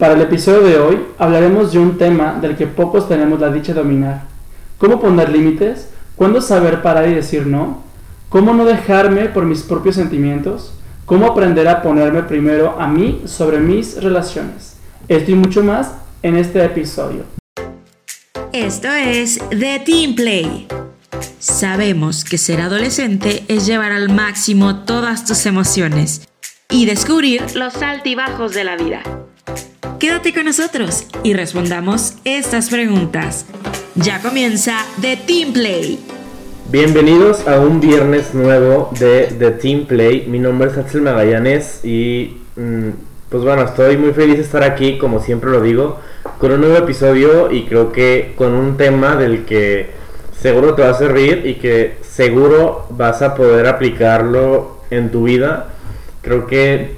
Para el episodio de hoy hablaremos de un tema del que pocos tenemos la dicha de dominar. ¿Cómo poner límites? ¿Cuándo saber parar y decir no? ¿Cómo no dejarme por mis propios sentimientos? ¿Cómo aprender a ponerme primero a mí sobre mis relaciones? Esto y mucho más en este episodio. Esto es The Team Play. Sabemos que ser adolescente es llevar al máximo todas tus emociones y descubrir los altibajos de la vida. Quédate con nosotros y respondamos estas preguntas. Ya comienza The Team Play. Bienvenidos a un viernes nuevo de The Team Play. Mi nombre es Axel Magallanes y mm, pues bueno, estoy muy feliz de estar aquí, como siempre lo digo, con un nuevo episodio y creo que con un tema del que seguro te va a servir y que seguro vas a poder aplicarlo en tu vida. Creo que,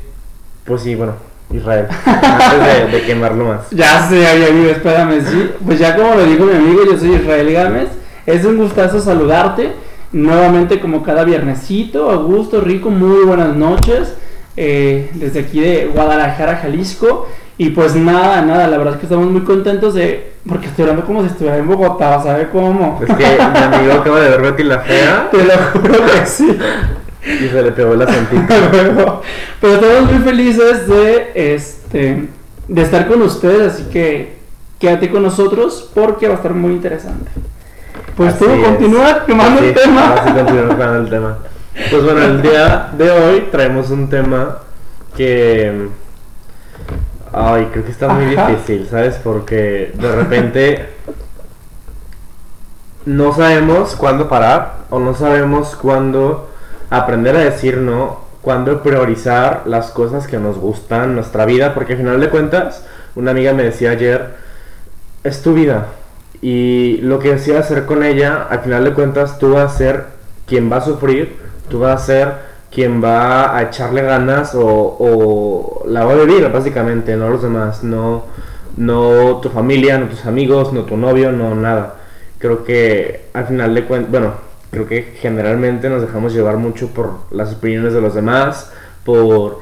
pues sí, bueno, Israel. Antes de, quemarlo más. Ya sé, amigo, espérame, sí. Pues ya como lo dijo mi amigo, yo soy Israel Gámez. Es un gustazo saludarte. Nuevamente como cada viernesito, a gusto, rico, muy buenas noches. Eh, desde aquí de Guadalajara, Jalisco. Y pues nada, nada, la verdad es que estamos muy contentos de... Porque estoy hablando como si estuviera en Bogotá, ¿sabes cómo? Es que mi amigo acaba de ver Betty la Fea. Te lo juro que sí. Y se le pegó la acentito. Pero estamos muy felices de, este, de estar con ustedes, así que quédate con nosotros porque va a estar muy interesante. Pues tú, continúa quemando el tema. Así quemando el tema. Pues bueno, el día de hoy traemos un tema que... Ay, creo que está muy difícil, ¿sabes? Porque de repente no sabemos cuándo parar o no sabemos cuándo aprender a decir no, cuando priorizar las cosas que nos gustan, nuestra vida, porque al final de cuentas, una amiga me decía ayer, es tu vida. Y lo que decía hacer con ella, al final de cuentas, tú vas a ser quien va a sufrir, tú vas a ser quien va a echarle ganas o, o la va a vivir, básicamente, no los demás, no, no tu familia, no tus amigos, no tu novio, no nada. Creo que al final de cuentas, bueno, creo que generalmente nos dejamos llevar mucho por las opiniones de los demás, por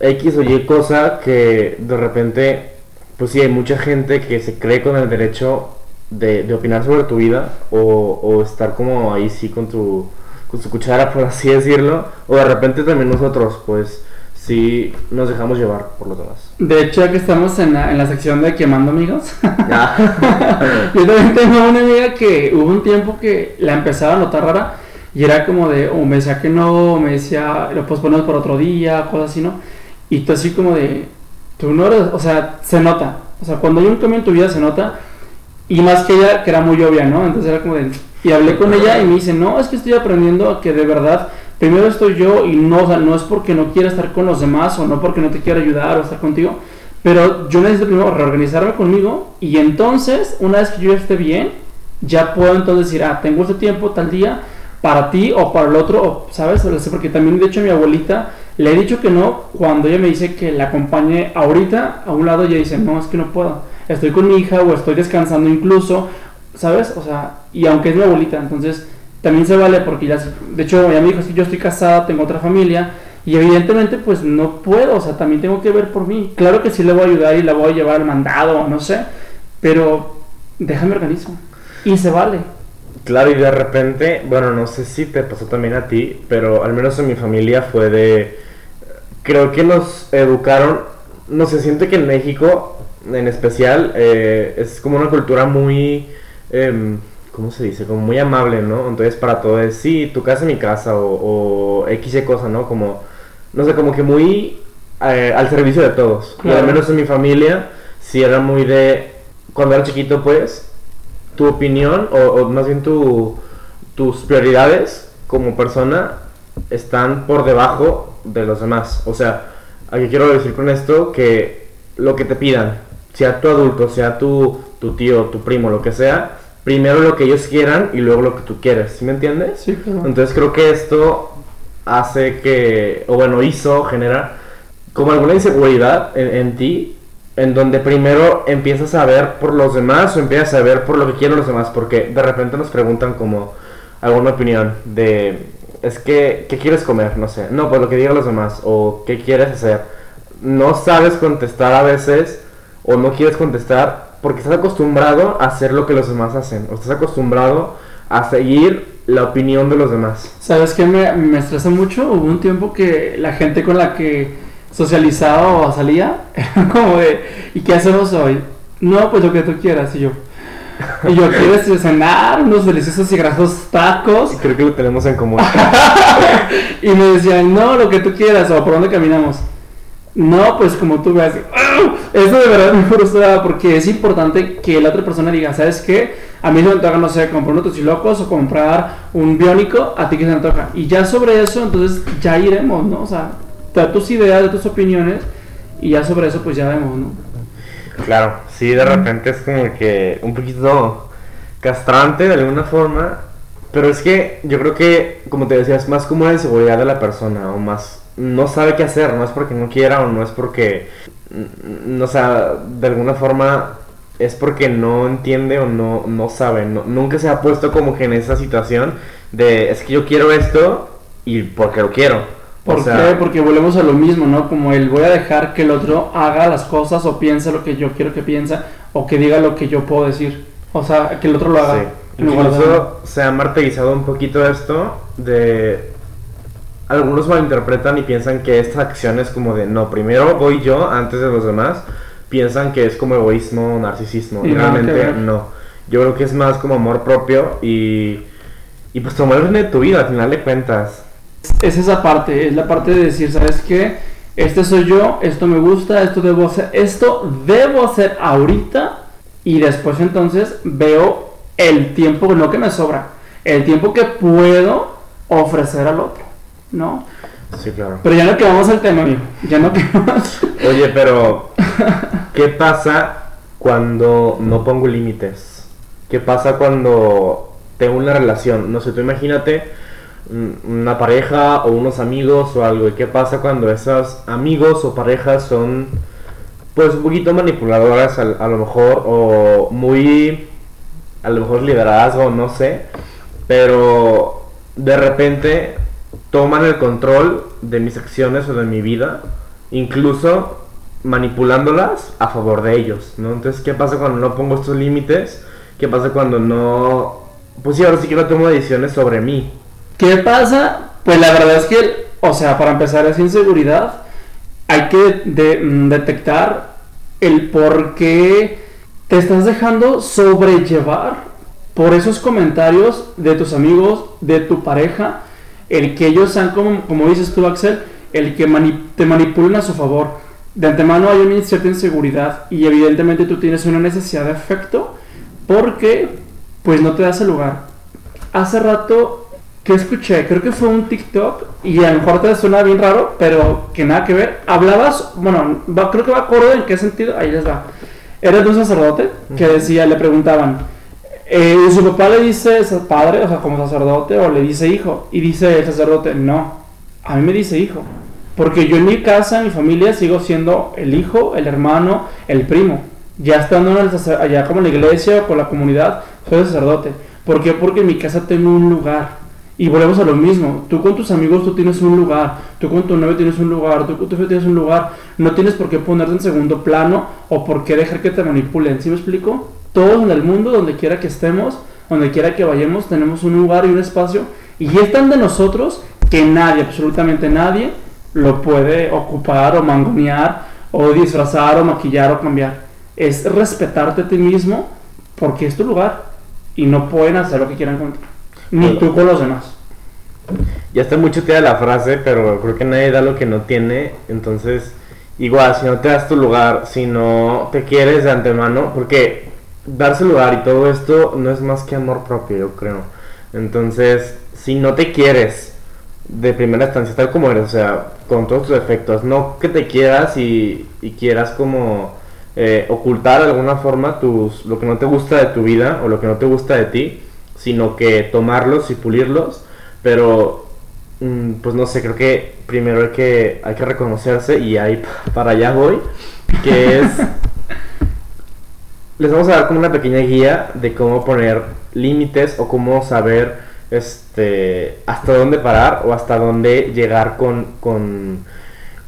X o Y cosa que de repente, pues sí, hay mucha gente que se cree con el derecho de, opinar sobre tu vida o, o, estar como ahí sí con tu, con su cuchara, por así decirlo, o de repente también nosotros, pues sí nos dejamos llevar por los demás. De hecho, aquí estamos en la, en la sección de quemando amigos. Yo también tengo una amiga que hubo un tiempo que la empezaba a notar rara y era como de, o me decía que no, o me decía, lo posponemos por otro día, cosas así, ¿no? Y tú así como de, tú no eres, o sea, se nota. O sea, cuando hay un cambio en tu vida se nota. Y más que ella, que era muy obvia, ¿no? Entonces era como de, y hablé con ella y me dice, no, es que estoy aprendiendo a que de verdad primero estoy yo y no, no es porque no quiera estar con los demás o no porque no te quiera ayudar o estar contigo, pero yo necesito primero reorganizarme conmigo y entonces, una vez que yo esté bien, ya puedo entonces decir, ah, tengo este tiempo tal día para ti o para el otro, ¿sabes? Porque también, de hecho, mi abuelita le he dicho que no cuando ella me dice que la acompañe ahorita a un lado, ella dice, no, es que no puedo, estoy con mi hija o estoy descansando incluso, ¿sabes? O sea, y aunque es mi abuelita, entonces también se vale porque ya, de hecho, ella me dijo, si yo estoy casada, tengo otra familia, y evidentemente pues no puedo, o sea, también tengo que ver por mí. Claro que sí le voy a ayudar y la voy a llevar al mandado, no sé, pero déjame organismo. Y se vale. Claro, y de repente, bueno, no sé si te pasó también a ti, pero al menos en mi familia fue de... Creo que nos educaron, no se siente que en México, en especial, eh, es como una cultura muy... Em, ¿cómo se dice? Como muy amable, ¿no? Entonces para todo es, sí, tu casa es mi casa o, o X y cosa, ¿no? Como, no sé, como que muy eh, al servicio de todos. Y al menos en mi familia, sí era muy de, cuando era chiquito, pues, tu opinión o, o más bien tu, tus prioridades como persona están por debajo de los demás. O sea, aquí quiero decir con esto que lo que te pidan, sea tu adulto, sea tu, tu tío, tu primo, lo que sea, primero lo que ellos quieran y luego lo que tú quieres, ¿sí me entiendes? Sí, claro. Entonces creo que esto hace que, o bueno, hizo, genera como alguna inseguridad en, ti, en donde primero empiezas a ver por los demás o empiezas a ver por lo que quieren los demás, porque de repente nos preguntan como alguna opinión de, es que, ¿qué quieres comer? No sé, no, pues lo que digan los demás, o ¿qué quieres hacer? no sabes contestar a veces o no quieres contestar porque estás acostumbrado a hacer lo que los demás hacen o estás acostumbrado a seguir la opinión de los demás. ¿Sabes qué me, me estresa mucho? Hubo un tiempo que la gente con la que socializaba o salía era como de, ¿y qué hacemos hoy? No, pues lo que tú quieras, y yo. Y yo quiero cenar unos deliciosos y grasos tacos. Y creo que lo tenemos en común. y me decían, no, lo que tú quieras, o por dónde caminamos. No, pues como tú veas. Eso de verdad me frustraba porque es importante que la otra persona diga, ¿sabes qué? A mí se me antoja, no sé, comprar unos locos o comprar un biónico, a ti que se me antoja. Y ya sobre eso, entonces ya iremos, ¿no? O sea, da tus ideas, de tus opiniones y ya sobre eso pues ya vemos, ¿no? Claro, sí, de repente es como que un poquito castrante de alguna forma, pero es que yo creo que, como te decía, es más como la inseguridad de la persona o más no sabe qué hacer, no es porque no quiera o no es porque, no, o sea, de alguna forma es porque no entiende o no, no sabe, nunca se ha puesto como que en esa situación de es que yo quiero esto y porque lo quiero. ¿Por qué? Porque volvemos a lo mismo, ¿no? Como el voy a dejar que el otro haga las cosas o piense lo que yo quiero que piensa o que diga lo que yo puedo decir. O sea, que el otro lo haga. Sí. Incluso se ha martirizado un poquito esto de... Algunos malinterpretan y piensan que esta acción es como de, no, primero voy yo antes de los demás. Piensan que es como egoísmo, narcisismo. Y realmente no. Yo creo que es más como amor propio y... Y pues tomar el de tu vida, al final de cuentas es esa parte, es la parte de decir, ¿sabes qué? Este soy yo, esto me gusta, esto debo hacer, esto debo hacer ahorita y después entonces veo el tiempo, no que me sobra, el tiempo que puedo ofrecer al otro, ¿no? Sí, claro. Pero ya no quedamos al tema, amigo. Ya no quedamos. Oye, pero ¿qué pasa cuando no pongo límites? ¿Qué pasa cuando tengo una relación? No sé, tú imagínate una pareja o unos amigos o algo. ¿Y qué pasa cuando esos amigos o parejas son pues un poquito manipuladoras a, lo mejor o muy a lo mejor liderazgo, no sé, pero de repente toman el control de mis acciones o de mi vida, incluso manipulándolas a favor de ellos, ¿no? Entonces, ¿qué pasa cuando no pongo estos límites? ¿Qué pasa cuando no pues sí, ahora sí que no tomo decisiones sobre mí, ¿Qué pasa? Pues la verdad es que, o sea, para empezar esa inseguridad, hay que mm, detectar el por qué te estás dejando sobrellevar por esos comentarios de tus amigos, de tu pareja, el que ellos sean, como, como dices tú, Axel, el que te manipulen a su favor. De antemano hay una cierta inseguridad y evidentemente tú tienes una necesidad de afecto porque pues no te das el lugar. Hace rato que escuché, creo que fue un TikTok y a lo mejor te suena bien raro, pero que nada que ver. Hablabas, bueno, creo que va acorde en qué sentido, ahí les va. Era de un sacerdote que decía, le preguntaban, eh, su papá le dice padre, o sea, como sacerdote, o le dice hijo, y dice el sacerdote, no, a mí me dice hijo, porque yo en mi casa, en mi familia, sigo siendo el hijo, el hermano, el primo. Ya estando en allá como en la iglesia o con la comunidad, soy sacerdote. ¿Por qué? Porque en mi casa tengo un lugar y volvemos a lo mismo, tú con tus amigos tú tienes un lugar, tú con tu novio tienes un lugar, tú con tu jefe tienes un lugar, no tienes por qué ponerte en segundo plano o por qué dejar que te manipulen, ¿sí me explico? Todos en el mundo, donde quiera que estemos, donde quiera que vayamos, tenemos un lugar y un espacio y es tan de nosotros que nadie, absolutamente nadie, lo puede ocupar o mangonear o disfrazar o maquillar o cambiar. Es respetarte a ti mismo porque es tu lugar y no pueden hacer lo que quieran contigo. Ni tú con los demás. Ya está mucho tía la frase, pero creo que nadie da lo que no tiene. Entonces, igual, si no te das tu lugar, si no te quieres de antemano, porque darse lugar y todo esto no es más que amor propio, yo creo. Entonces, si no te quieres de primera instancia, tal como eres, o sea, con todos tus defectos, no que te quieras y, quieras como eh, ocultar de alguna forma tus, lo que no te gusta de tu vida o lo que no te gusta de ti, sino que tomarlos y pulirlos, pero mm, pues no sé, creo que primero hay que, hay que reconocerse y ahí para allá voy, que es... les vamos a dar como una pequeña guía de cómo poner límites o cómo saber este hasta dónde parar o hasta dónde llegar con, con,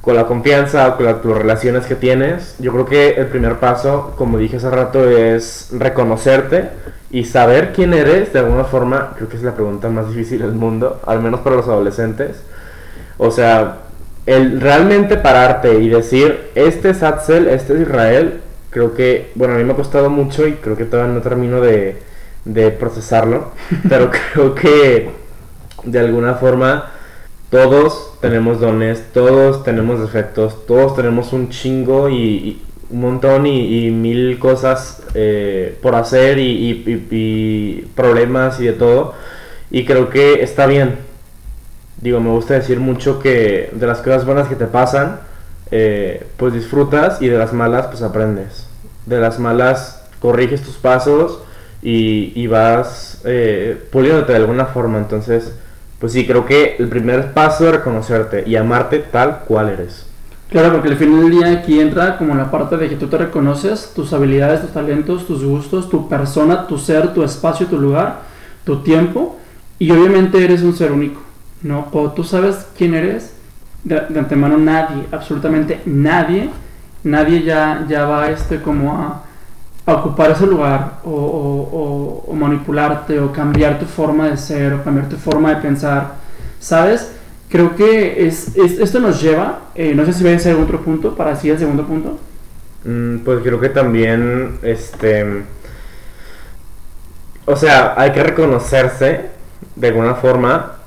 con la confianza o con las relaciones que tienes. Yo creo que el primer paso, como dije hace rato, es reconocerte y saber quién eres de alguna forma. Creo que es la pregunta más difícil del mundo, al menos para los adolescentes. O sea, el realmente pararte y decir, este es Axel, este es Israel, creo que, bueno, a mí me ha costado mucho y creo que todavía no termino de, de procesarlo, pero creo que de alguna forma todos tenemos dones, todos tenemos defectos, todos tenemos un chingo y, un montón y, mil cosas eh, por hacer y, problemas y de todo. Y creo que está bien. Digo, me gusta decir mucho que de las cosas buenas que te pasan, eh, pues disfrutas y de las malas, pues aprendes. De las malas corriges tus pasos y, vas eh, de alguna forma. Entonces, pues sí, creo que el primer paso es reconocerte y amarte tal cual eres. Claro, porque al final del día aquí entra como la parte de que tú te reconoces tus habilidades, tus talentos, tus gustos, tu persona, tu ser, tu espacio, tu lugar, tu tiempo y obviamente eres un ser único, ¿no? Cuando tú sabes quién eres, de, antemano nadie, absolutamente nadie, nadie ya, ya va este como a ocupar ese lugar o, manipularte o cambiar tu forma de ser o cambiar tu forma de pensar, ¿sabes? Creo que es, esto nos lleva, eh, no sé si voy a hacer otro punto para así el segundo punto. Mm, pues creo que también, este, o sea, hay que reconocerse de alguna forma,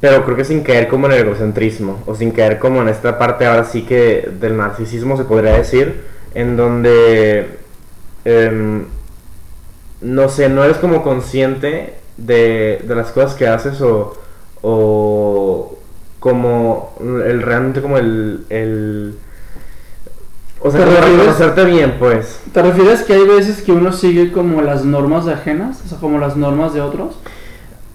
pero creo que sin caer como en el egocentrismo o sin caer como en esta parte ahora sí que del narcisismo se podría decir, en donde Em, no sé, no eres como consciente de, las cosas que haces o, o como el realmente como el, el o sea, conocerte bien, pues. ¿Te refieres que hay veces que uno sigue como las normas de ajenas? O sea, como las normas de otros.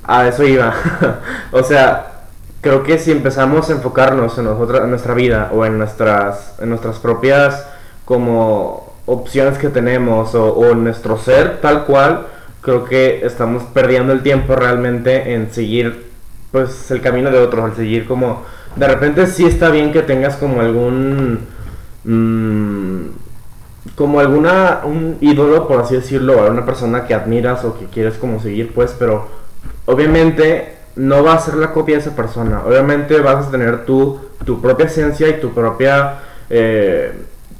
A eso iba. o sea, creo que si empezamos a enfocarnos en, en nuestra vida o en nuestras, en nuestras propias como opciones que tenemos o, nuestro ser tal cual, creo que estamos perdiendo el tiempo realmente en seguir pues el camino de otros, al seguir como de repente sí está bien que tengas como algún mm, como alguna un ídolo por así decirlo, o una persona que admiras o que quieres como seguir pues, pero obviamente no va a ser la copia de esa persona, obviamente vas a tener tu, tu propia esencia y tu propia eh,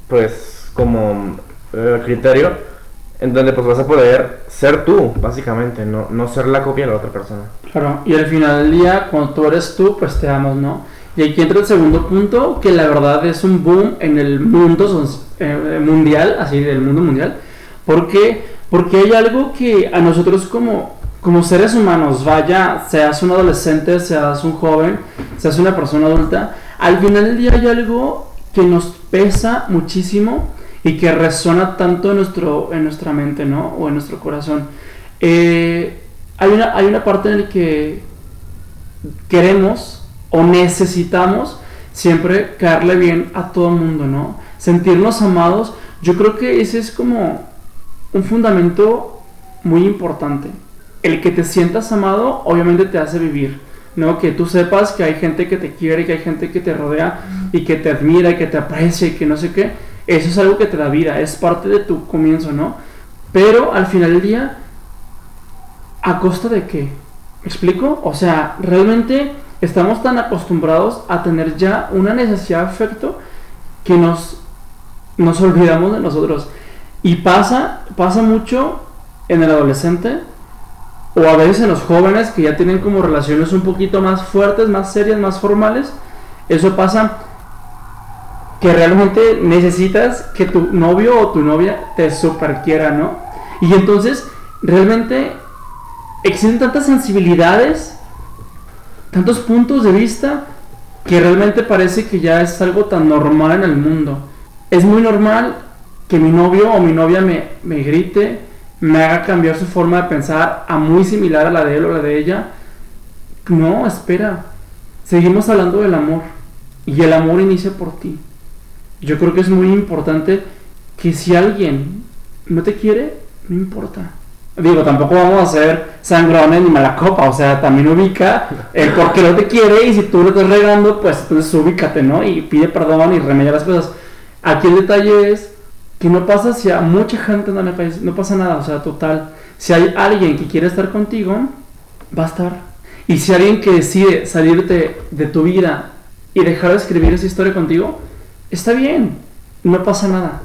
pues como eh, criterio en donde pues vas a poder ser tú, básicamente, no, no ser la copia de la otra persona. Claro, y al final del día, cuando tú eres tú, pues te amas, ¿no? Y aquí entra el segundo punto, que la verdad es un boom en el mundo eh, mundial, así del mundo mundial, porque, porque hay algo que a nosotros como, como seres humanos, vaya, seas un adolescente, seas un joven, seas una persona adulta, al final del día hay algo que nos pesa muchísimo y que resuena tanto en, nuestro, en nuestra mente, ¿no? O en nuestro corazón. Eh, hay, una, hay una parte en la que queremos o necesitamos siempre caerle bien a todo el mundo, ¿no? Sentirnos amados, yo creo que ese es como un fundamento muy importante. El que te sientas amado obviamente te hace vivir, ¿no? Que tú sepas que hay gente que te quiere, que hay gente que te rodea y que te admira y que te aprecia y que no sé qué eso es algo que te da vida, es parte de tu comienzo, ¿no? Pero al final del día, ¿a costa de qué? ¿Me explico? O sea, realmente estamos tan acostumbrados a tener ya una necesidad de afecto que nos, nos olvidamos de nosotros. Y pasa, pasa mucho en el adolescente o a veces en los jóvenes que ya tienen como relaciones un poquito más fuertes, más serias, más formales. Eso pasa que realmente necesitas que tu novio o tu novia te super quiera, ¿no? Y entonces, realmente existen tantas sensibilidades, tantos puntos de vista, que realmente parece que ya es algo tan normal en el mundo. Es muy normal que mi novio o mi novia me, me grite, me haga cambiar su forma de pensar a muy similar a la de él o la de ella. No, espera. Seguimos hablando del amor. Y el amor inicia por ti yo creo que es muy importante que si alguien no te quiere, no importa. Digo, tampoco vamos a ser sangrones ni mala copa, o sea, también ubica el por qué no te quiere y si tú lo estás regando, pues entonces ubícate, ¿no? Y pide perdón y remedia las cosas. Aquí el detalle es que no pasa si a mucha gente no le no pasa nada, o sea, total. Si hay alguien que quiere estar contigo, va a estar. Y si hay alguien que decide salirte de tu vida y dejar de escribir esa historia contigo, está bien, no pasa nada.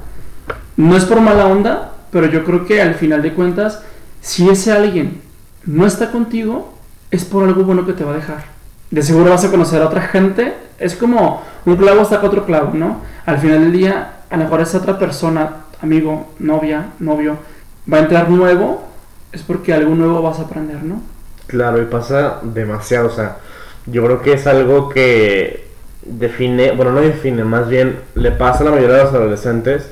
No es por mala onda, pero yo creo que al final de cuentas si ese alguien no está contigo, es por algo bueno que te va a dejar. De seguro vas a conocer a otra gente. Es como un clavo saca otro clavo, ¿no? Al final del día, a lo mejor esa otra persona, amigo, novia, novio, va a entrar nuevo, es porque algo nuevo vas a aprender, ¿no? Claro, y pasa demasiado, o sea, yo creo que es algo que define, bueno, no define, más bien le pasa a la mayoría de los adolescentes,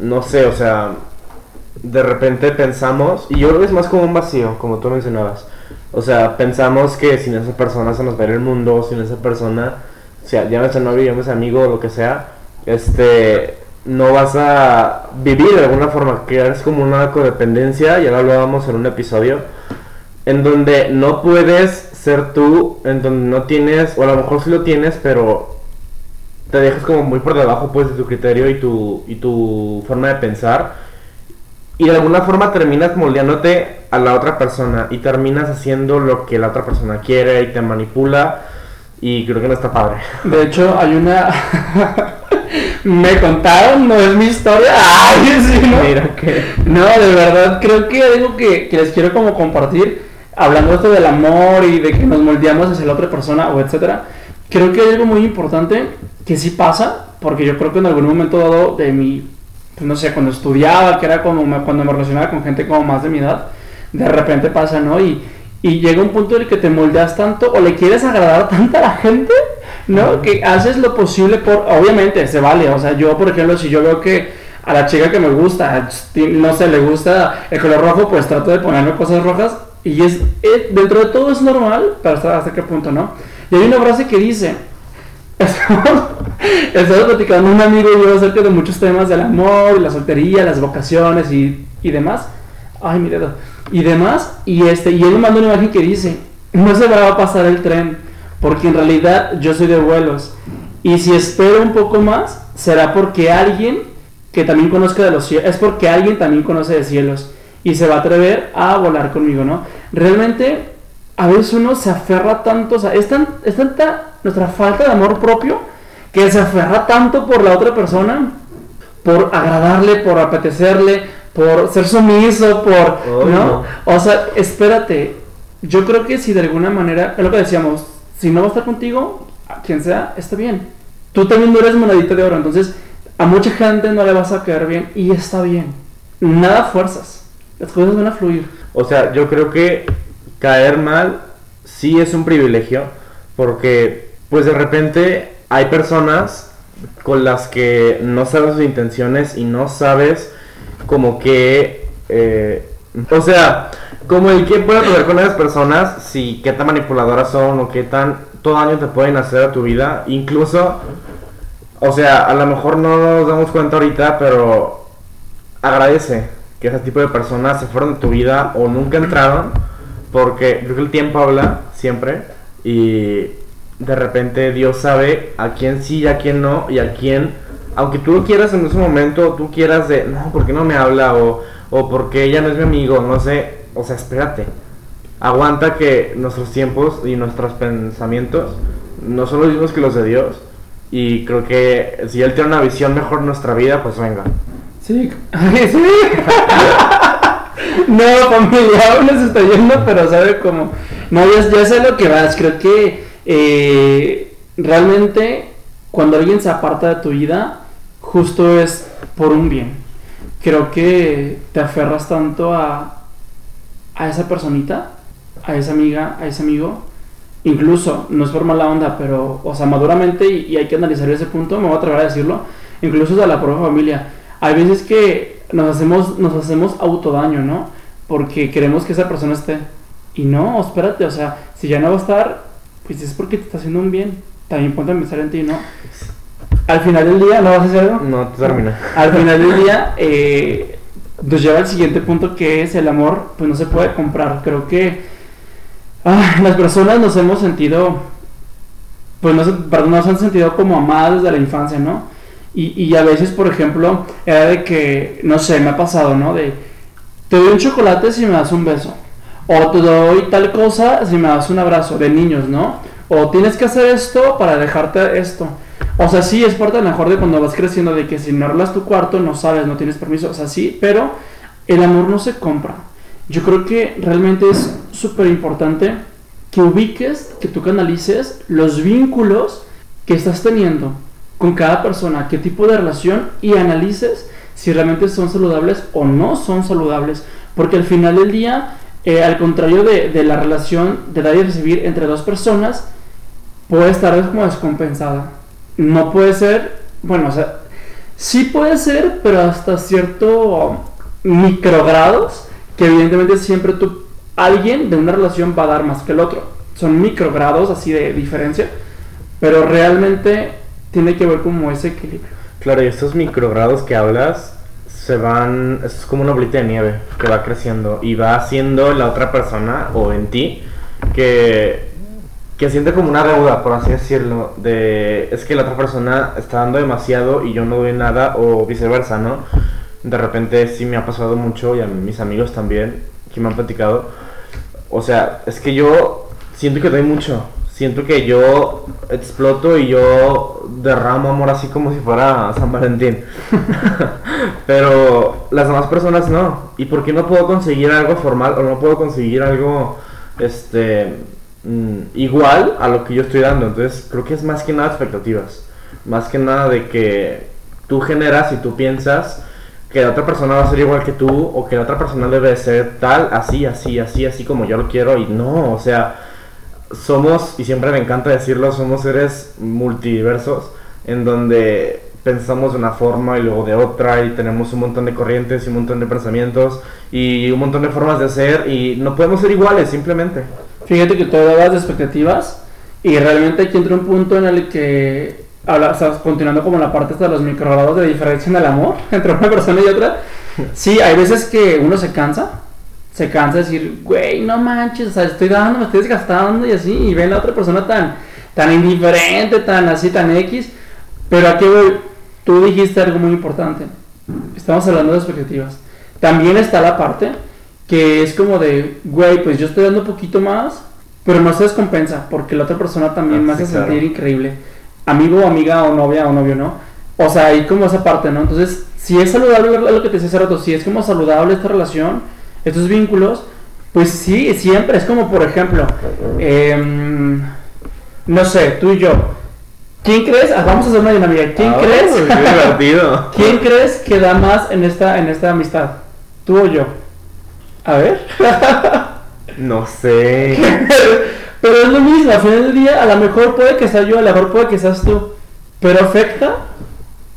no sé, o sea, de repente pensamos, y yo creo que es más como un vacío, como tú mencionabas. O sea, pensamos que sin esa persona se nos va a ir el mundo, sin esa persona, o sea, llámese novio, llámese amigo lo que sea, este, no vas a vivir de alguna forma, es como una codependencia, ya lo hablábamos en un episodio, en donde no puedes ser tú, en donde no tienes, o a lo mejor sí lo tienes, pero te dejas como muy por debajo pues de tu criterio y tu, y tu forma de pensar y de alguna forma terminas moldeándote a la otra persona y terminas haciendo lo que la otra persona quiere y te manipula y creo que no está padre. De hecho, hay una... Me contaron, no es mi historia. Ay, sí, ¿no? Mira que... No, de verdad, creo que algo que, que les quiero como compartir, hablando esto del amor y de que nos moldeamos hacia la otra persona o etcétera, creo que hay algo muy importante que sí pasa, porque yo creo que en algún momento dado de mi pues no sé, cuando estudiaba, que era como cuando me relacionaba con gente como más de mi edad, de repente pasa, ¿no? Y, y llega un punto en el que te moldeas tanto o le quieres agradar tanto a la gente, ¿no? Que haces lo posible por, obviamente, se vale, o sea, yo, por ejemplo, si yo veo que a la chica que me gusta, no sé, le gusta el color rojo, pues trato de ponerme cosas rojas y es, dentro de todo es normal, pero hasta, hasta qué punto, ¿no? Y hay una frase que dice, Estamos platicando un amigo y yo acerca de muchos temas del amor, la soltería, las vocaciones y, y demás. Ay, mi dedo. Y demás. Y este, y él me mandó una imagen que dice, no se va a pasar el tren, porque en realidad yo soy de vuelos. Y si espero un poco más, será porque alguien que también conozca de los cielos, es porque alguien también conoce de cielos y se va a atrever a volar conmigo, ¿no? Realmente, a veces uno se aferra tanto, o sea, es, tan, es tanta nuestra falta de amor propio que se aferra tanto por la otra persona, por agradarle, por apetecerle, por ser sumiso, por... ¿no? O sea, espérate, yo creo que si de alguna manera, es lo que decíamos, si no va a estar contigo, quien sea, está bien. Tú también no eres monedita de oro, entonces a mucha gente no le vas a quedar bien y está bien. Nada fuerzas, las cosas van a fluir. O sea, yo creo que caer mal sí es un privilegio, porque pues de repente hay personas con las que no sabes sus intenciones y no sabes como que... Eh, o sea, como el que puede pasar con esas personas, si qué tan manipuladoras son o qué tan todo daño te pueden hacer a tu vida, incluso, o sea, a lo mejor no nos damos cuenta ahorita, pero agradece que ese tipo de personas se fueron de tu vida o nunca entraron, porque creo que el tiempo habla siempre y de repente Dios sabe a quién sí y a quién no, y a quién, aunque tú lo quieras en ese momento, tú quieras de, no, ¿por qué no me habla? O, o porque ella no es mi amigo, no sé, o sea, espérate. Aguanta que nuestros tiempos y nuestros pensamientos no son los mismos que los de Dios. Y creo que si Él tiene una visión mejor en nuestra vida, pues venga. Sí, sí. no, familia, aún se está yendo, pero sabe cómo. No, ya, ya sé lo que vas. Creo que eh, realmente cuando alguien se aparta de tu vida, justo es por un bien. Creo que te aferras tanto a, a esa personita, a esa amiga, a ese amigo. Incluso, no es por mala onda, pero, o sea, maduramente, y, hay que analizar ese punto, me voy a atrever a decirlo, incluso de la propia familia. Hay veces que nos hacemos, nos hacemos autodaño, ¿no? Porque queremos que esa persona esté. Y no, espérate, o sea, si ya no va a estar, pues es porque te está haciendo un bien. También ponte a pensar en ti, ¿no? Al final del día, ¿no vas a hacer algo? No, termina. Al final del día, eh, nos lleva al siguiente punto que es el amor, pues no se puede comprar. Creo que ah, las personas nos hemos sentido, pues no, perdón, nos han sentido como amadas desde la infancia, ¿no? Y, y a veces, por ejemplo, era de que, no sé, me ha pasado, ¿no? De, te doy un chocolate si me das un beso. O te doy tal cosa si me das un abrazo, de niños, ¿no? O tienes que hacer esto para dejarte esto. O sea, sí, es parte a lo mejor de cuando vas creciendo, de que si no arreglas tu cuarto, no sabes, no tienes permiso. O sea, sí, pero el amor no se compra. Yo creo que realmente es súper importante que ubiques, que tú canalices los vínculos que estás teniendo con cada persona, qué tipo de relación y analices si realmente son saludables o no son saludables. Porque al final del día, eh, al contrario de, de, la relación de dar y recibir entre dos personas, puede estar como descompensada. No puede ser, bueno, o sea, sí puede ser, pero hasta cierto microgrados, que evidentemente siempre tú, alguien de una relación va a dar más que el otro. Son microgrados así de diferencia, pero realmente tiene que ver como ese equilibrio. Claro, y estos microgrados que hablas se van, es como una bolita de nieve que va creciendo y va haciendo la otra persona o en ti que, que siente como una deuda, por así decirlo, de es que la otra persona está dando demasiado y yo no doy nada o viceversa, ¿no? De repente sí me ha pasado mucho y a mis amigos también que me han platicado. O sea, es que yo siento que doy mucho, siento que yo exploto y yo derramo amor así como si fuera San Valentín. Pero las demás personas no. ¿Y por qué no puedo conseguir algo formal o no puedo conseguir algo este mm, igual a lo que yo estoy dando? Entonces, creo que es más que nada expectativas. Más que nada de que tú generas y tú piensas que la otra persona va a ser igual que tú o que la otra persona debe ser tal, así, así, así, así como yo lo quiero y no, o sea, somos, y siempre me encanta decirlo, somos seres multiversos en donde pensamos de una forma y luego de otra y tenemos un montón de corrientes y un montón de pensamientos y un montón de formas de ser y no podemos ser iguales simplemente. Fíjate que todo hablas de expectativas y realmente aquí entra un punto en el que habla, estás continuando como la parte de los microgrados de diferencia en el amor entre una persona y otra. Sí, hay veces que uno se cansa se cansa de decir, güey, no manches, o sea, estoy dando, me estoy desgastando y así, y ven la otra persona tan, tan indiferente, tan así, tan X. Pero aquí, tú dijiste algo muy importante. Estamos hablando de expectativas. También está la parte que es como de, güey, pues yo estoy dando un poquito más, pero no se descompensa, porque la otra persona también ah, me hace sentir increíble. Amigo o amiga o novia o novio, ¿no? O sea, hay como esa parte, ¿no? Entonces, si es saludable lo que te decía hace rato, si es como saludable esta relación, estos vínculos, pues sí, siempre es como, por ejemplo, em, no sé, tú y yo. ¿Quién crees? Ah, vamos a hacer una dinámica. ¿Quién ah, crees? ¿Quién crees que da más en esta, en esta amistad? ¿Tú o yo? A ver. no sé. pero es lo mismo, al final del día, a lo mejor puede que sea yo, a lo mejor puede que seas tú. Pero afecta.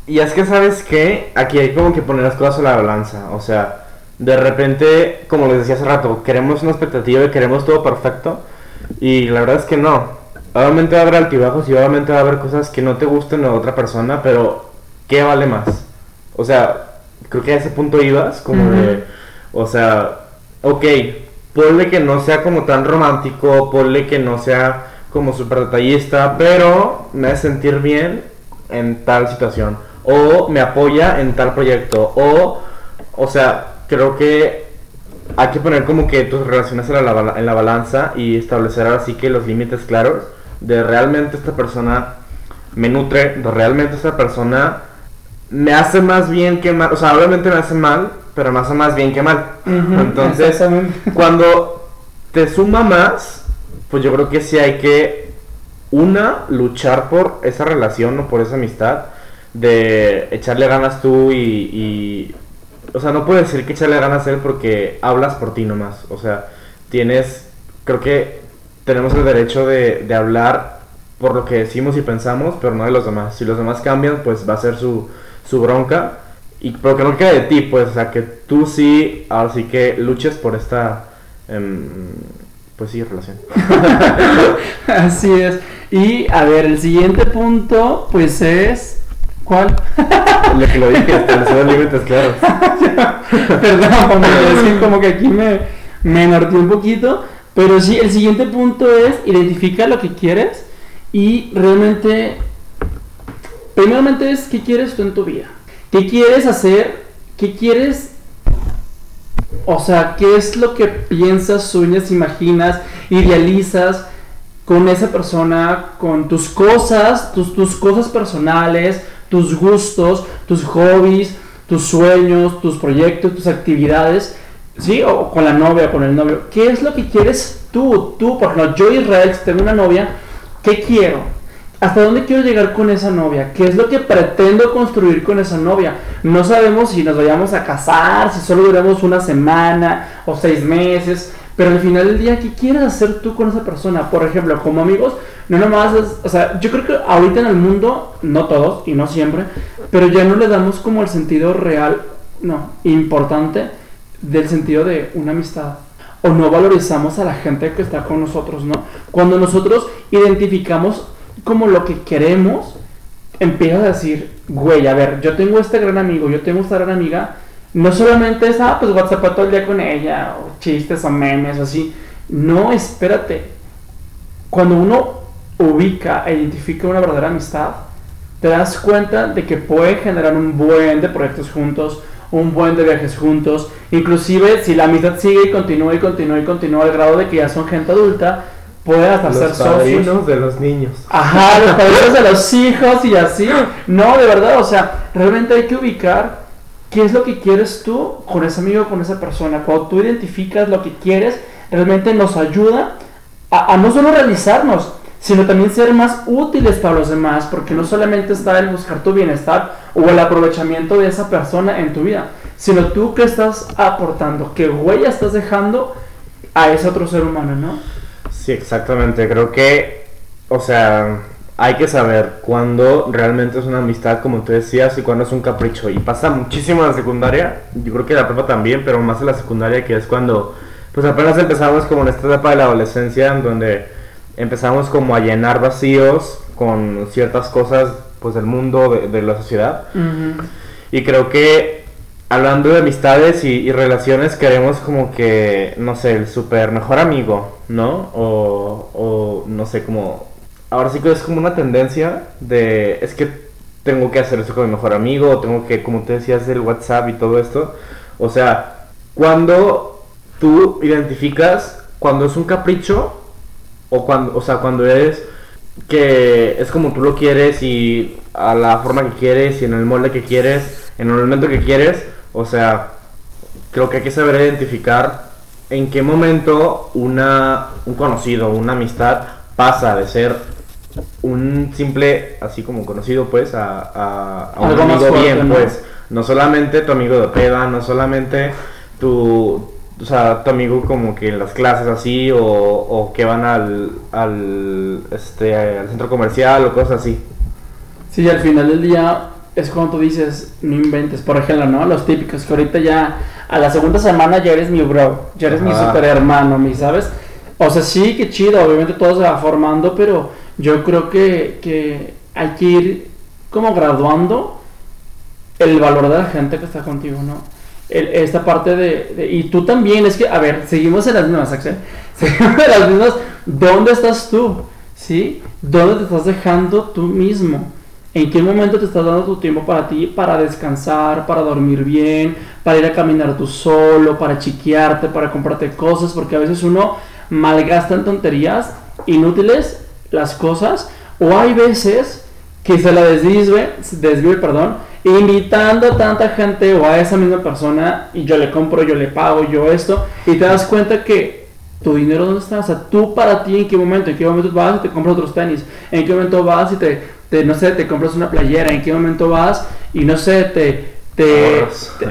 Y es que, ¿sabes qué? Aquí hay como que poner las cosas a la balanza. O sea, de repente, como les decía hace rato, queremos una expectativa y queremos todo perfecto. Y la verdad es que no. Obviamente va a haber altibajos y obviamente va a haber cosas que no te gusten a otra persona, pero ¿qué vale más? O sea, creo que a ese punto ibas, como de, o sea, ok, ponle que no sea como tan romántico, ponle que no sea como súper detallista, pero me hace sentir bien en tal situación, o me apoya en tal proyecto, o, o sea, creo que hay que poner como que tus relaciones en la, balanza y establecer así que los límites claros de realmente esta persona me nutre, de realmente esta persona me hace más bien que mal, o sea, obviamente me hace mal, pero me hace más bien que mal. Entonces, cuando te suma más, pues yo creo que sí hay que, una, luchar por esa relación o por esa amistad, de echarle ganas tú y o sea, no puedes decir que echarle ganas a él porque hablas por ti nomás. O sea, tienes, creo que tenemos el derecho de, de hablar por lo que decimos y pensamos, pero no de los demás. Si los demás cambian, pues va a ser su, su bronca. Y pero que no quede de ti, pues, o sea, que tú sí, ahora sí que luches por esta, em, pues sí, relación. Así es. Y a ver, el siguiente punto, pues es ¿Cuál? Lo que lo dije, establecer límites claros. Perdón, es que como que aquí me, me un poquito. Pero sí, el siguiente punto es identifica lo que quieres y realmente, primeramente es qué quieres tú en tu vida. ¿Qué quieres hacer? ¿Qué quieres? O sea, ¿qué es lo que piensas, sueñas, imaginas, idealizas con esa persona, con tus cosas, tus, tus cosas personales, tus gustos, tus hobbies, tus sueños, tus proyectos, tus actividades? ¿Sí? O con la novia, con el novio. ¿Qué es lo que quieres tú? Tú, por ejemplo, yo Israel, si tengo una novia, ¿qué quiero? ¿Hasta dónde quiero llegar con esa novia? ¿Qué es lo que pretendo construir con esa novia? No sabemos si nos vayamos a casar, si solo duremos una semana o seis meses, pero al final del día, ¿qué quieres hacer tú con esa persona? Por ejemplo, como amigos, no nomás es, o sea, yo creo que ahorita en el mundo, no todos y no siempre, pero ya no le damos como el sentido real, no, importante del sentido de una amistad. O no valorizamos a la gente que está con nosotros, ¿no? Cuando nosotros identificamos como lo que queremos, empiezas a decir, güey, a ver, yo tengo este gran amigo, yo tengo esta gran amiga, no solamente es, ah, pues WhatsApp todo el día con ella, o chistes o memes, o así. No, espérate. Cuando uno ubica e identifica una verdadera amistad, te das cuenta de que puede generar un buen de proyectos juntos, un buen de viajes juntos, inclusive si la amistad sigue y continúa y continúa y continúa al grado de que ya son gente adulta, pueden hasta ser socios. de los niños. Ajá, los padrinos de los hijos y así. No, de verdad, o sea, realmente hay que ubicar qué es lo que quieres tú con ese amigo, con esa persona. Cuando tú identificas lo que quieres, realmente nos ayuda a, no solo realizarnos, sino también ser más útiles para los demás, porque no solamente está el buscar tu bienestar o el aprovechamiento de esa persona en tu vida, sino tú que estás aportando, qué huella estás dejando a ese otro ser humano, ¿no? Sí, exactamente. Creo que, o sea, hay que saber cuándo realmente es una amistad, como tú decías, y cuándo es un capricho. Y pasa muchísimo en la secundaria, yo creo que la prepa también, pero más en la secundaria, que es cuando, pues apenas empezamos como en esta etapa de la adolescencia, en donde empezamos como a llenar vacíos con ciertas cosas, pues del mundo, de, la sociedad. Y creo que hablando de amistades y, relaciones, queremos como que, no sé, el super mejor amigo, ¿no? O, o, no sé, como... Ahora sí que es como una tendencia de... Es que tengo que hacer eso con mi mejor amigo, o tengo que, como te decías, el WhatsApp y todo esto. O sea, cuando tú identificas cuando es un capricho, o cuando, o sea, cuando eres que es como tú lo quieres y a la forma que quieres y en el molde que quieres, en el momento que quieres, o sea, creo que hay que saber identificar en qué momento una, un conocido, una amistad pasa de ser un simple, así como conocido, pues, a, un amigo bien, pues. No solamente tu amigo de peda, no solamente tu, o sea, tu amigo como que en las clases así, o, o que van al, al, este, al centro comercial o cosas así. Sí, al final del día es como tú dices, no inventes, por ejemplo, ¿no? Los típicos, que ahorita ya a la segunda semana ya eres mi bro, ya eres mi super hermano, mi, ¿sabes? O sea, sí, qué chido, obviamente todo se va formando, pero yo creo que, que hay que ir como graduando el valor de la gente que está contigo, ¿no? esta parte de, Y tú también, es que, a ver, seguimos en las mismas, Axel. Seguimos en las mismas. ¿Dónde estás tú? ¿Sí? ¿Dónde te estás dejando tú mismo? ¿En qué momento te estás dando tu tiempo para ti, para descansar, para dormir bien, para ir a caminar tú solo, para chiquearte, para comprarte cosas? Porque a veces uno malgasta en tonterías inútiles las cosas, o hay veces que se la desvive, desvive, perdón, invitando a tanta gente o a esa misma persona y yo le compro, yo le pago, yo esto, y te das cuenta que tu dinero dónde está, o sea, tú para ti en qué momento, en qué momento vas y te compras otros tenis, en qué momento vas y te no sé, te compras una playera, en qué momento vas y no sé, te, te,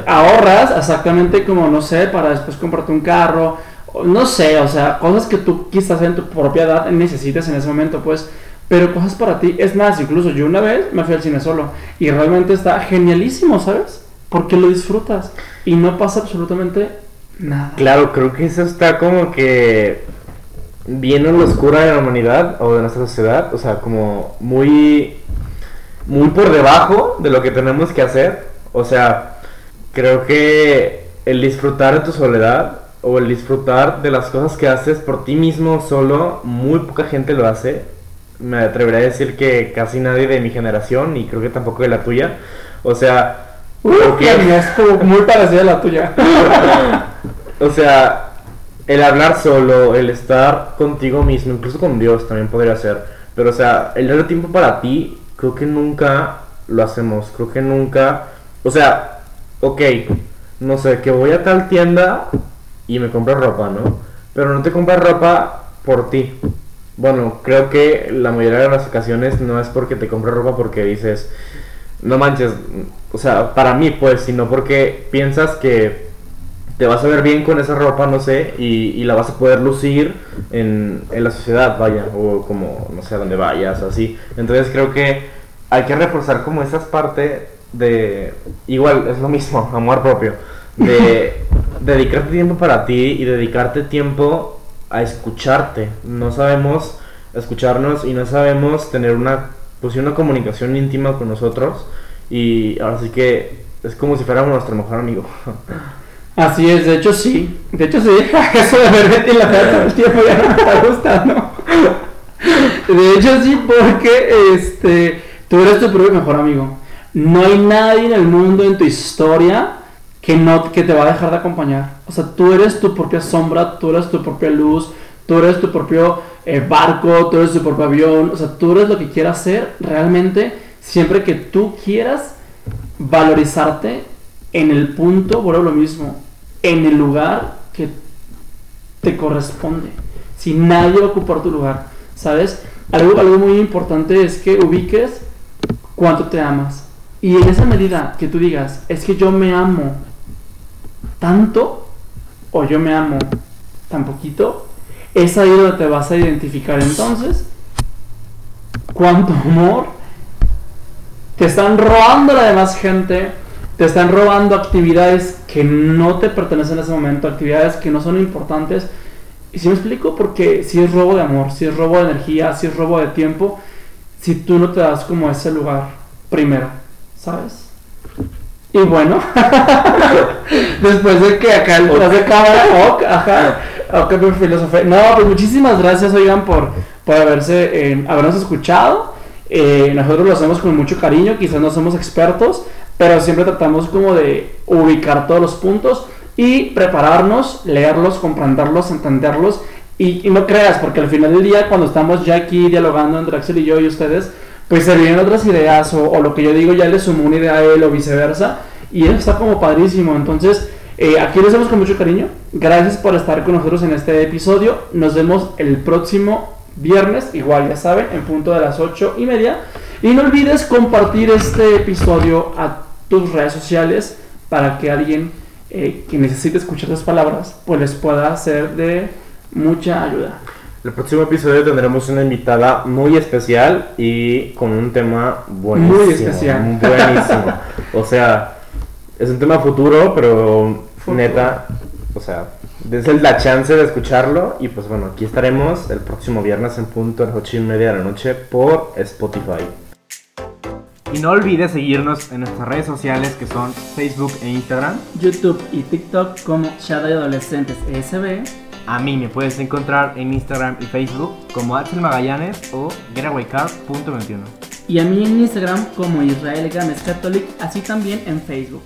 ahorras. exactamente como, no sé, para después comprarte un carro, no sé, o sea, cosas que tú quizás en tu propiedad necesites en ese momento, pues, pero cosas para ti. Es más, incluso yo una vez me fui al cine solo y realmente está genialísimo, ¿sabes? Porque lo disfrutas y no pasa absolutamente nada. Claro, creo que eso está como que viene la oscura de la humanidad o de nuestra sociedad, o sea, como muy, muy por debajo de lo que tenemos que hacer. O sea, creo que el disfrutar de tu soledad o el disfrutar de las cosas que haces por ti mismo solo, muy poca gente lo hace. Me atrevería a decir que casi nadie de mi generación y creo que tampoco de la tuya. O sea, Uh, es muy parecida a la tuya. o sea, el hablar solo, el estar contigo mismo, incluso con Dios también podría ser. Pero, o sea, el dar tiempo para ti, creo que nunca lo hacemos. Creo que nunca. O sea, ok, no sé, que voy a tal tienda y me compro ropa, ¿no? Pero no te compras ropa por ti. Bueno, creo que la mayoría de las ocasiones no es porque te compras ropa porque dices, no manches, o sea, para mí pues, sino porque piensas que te vas a ver bien con esa ropa, no sé, y, la vas a poder lucir en, en, la sociedad, vaya, o como, no sé, a dónde vayas, así. Entonces creo que hay que reforzar como esas partes de, igual, es lo mismo, amor propio, de dedicarte tiempo para ti y dedicarte tiempo a escucharte. No sabemos escucharnos y no sabemos tener una, pues, una comunicación íntima con nosotros y ahora sí que es como si fuéramos nuestro mejor amigo. Así es, de hecho sí. De hecho sí, eso de verte en la cara todo el tiempo ya no me está gustando. De hecho sí, porque este, tú eres tu propio mejor amigo. No hay nadie en el mundo, en tu historia, que, no, que te va a dejar de acompañar. O sea, tú eres tu propia sombra, tú eres tu propia luz, tú eres tu propio eh, barco, tú eres tu propio avión. O sea, tú eres lo que quieras ser realmente siempre que tú quieras valorizarte en el punto, bueno, lo mismo, en el lugar que te corresponde. Si nadie ocupar tu lugar, ¿sabes? Algo, algo muy importante es que ubiques cuánto te amas. Y en esa medida que tú digas, es que yo me amo tanto o yo me amo tan poquito, es ahí donde te vas a identificar entonces cuánto amor te están robando la demás gente, te están robando actividades que no te pertenecen en ese momento, actividades que no son importantes. Y si me explico, porque si es robo de amor, si es robo de energía, si es robo de tiempo, si tú no te das como ese lugar primero, ¿sabes? Y bueno, después de que acá el de cámara, ok, ajá, ok, filosofía. No, pues muchísimas gracias, oigan, por, por haberse, eh, habernos escuchado. Eh, nosotros lo hacemos con mucho cariño, quizás no somos expertos, pero siempre tratamos como de ubicar todos los puntos y prepararnos, leerlos, comprenderlos, entenderlos. Y, no creas, porque al final del día, cuando estamos ya aquí dialogando entre Axel y yo y ustedes, pues se vienen otras ideas o, lo que yo digo ya le sumo una idea a él o viceversa. Y eso está como padrísimo. Entonces, eh, aquí lo hacemos con mucho cariño. Gracias por estar con nosotros en este episodio. Nos vemos el próximo viernes, igual ya saben, en punto de las 8 y media. Y no olvides compartir este episodio a tus redes sociales para que alguien eh, que necesite escuchar las palabras, pues les pueda ser de mucha ayuda. El próximo episodio tendremos una invitada muy especial y con un tema buenísimo. Muy especial. Buenísimo. o sea, es un tema futuro, pero neta, o sea, desde la chance de escucharlo. Y pues bueno, aquí estaremos el próximo viernes en punto a las 8 y media de la noche por Spotify. Y no olvides seguirnos en nuestras redes sociales que son Facebook e Instagram, YouTube y TikTok como Shadow Adolescentes ESB. A mí me puedes encontrar en Instagram y Facebook como Axel Magallanes o getawaycar.21. Y a mí en Instagram como Israel Games Catholic, así también en Facebook.